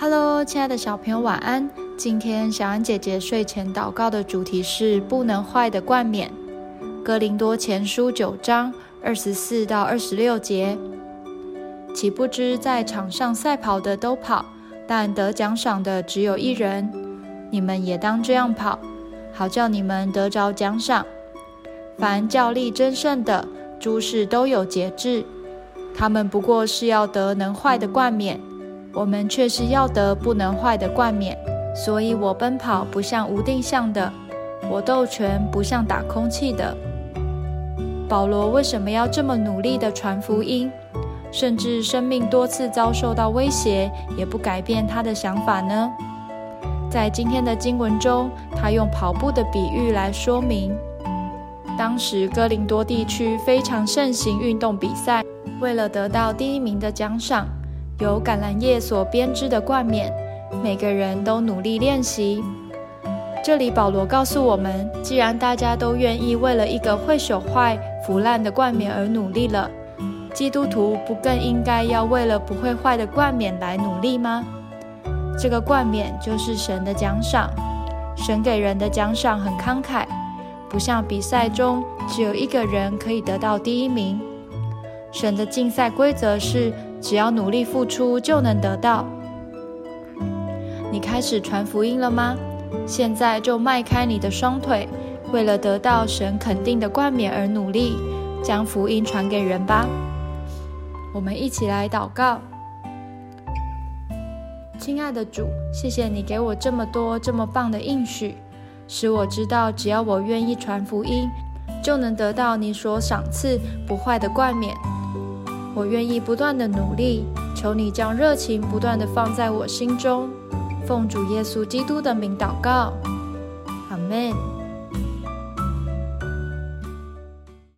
Hello，亲爱的小朋友，晚安。今天小安姐姐睡前祷告的主题是不能坏的冠冕。哥林多前书九章二十四到二十六节，岂不知在场上赛跑的都跑，但得奖赏的只有一人。你们也当这样跑，好叫你们得着奖赏。凡教力争胜的，诸事都有节制。他们不过是要得能坏的冠冕。我们却是要得不能坏的冠冕，所以我奔跑不像无定向的，我斗拳不像打空气的。保罗为什么要这么努力地传福音，甚至生命多次遭受到威胁，也不改变他的想法呢？在今天的经文中，他用跑步的比喻来说明，当时哥林多地区非常盛行运动比赛，为了得到第一名的奖赏。由橄榄叶所编织的冠冕，每个人都努力练习。这里保罗告诉我们，既然大家都愿意为了一个会朽坏、腐烂的冠冕而努力了，基督徒不更应该要为了不会坏的冠冕来努力吗？这个冠冕就是神的奖赏，神给人的奖赏很慷慨，不像比赛中只有一个人可以得到第一名。神的竞赛规则是。只要努力付出，就能得到。你开始传福音了吗？现在就迈开你的双腿，为了得到神肯定的冠冕而努力，将福音传给人吧。我们一起来祷告：亲爱的主，谢谢你给我这么多这么棒的应许，使我知道，只要我愿意传福音，就能得到你所赏赐不坏的冠冕。我愿意不断的努力，求你将热情不断的放在我心中。奉主耶稣基督的名祷告，阿门。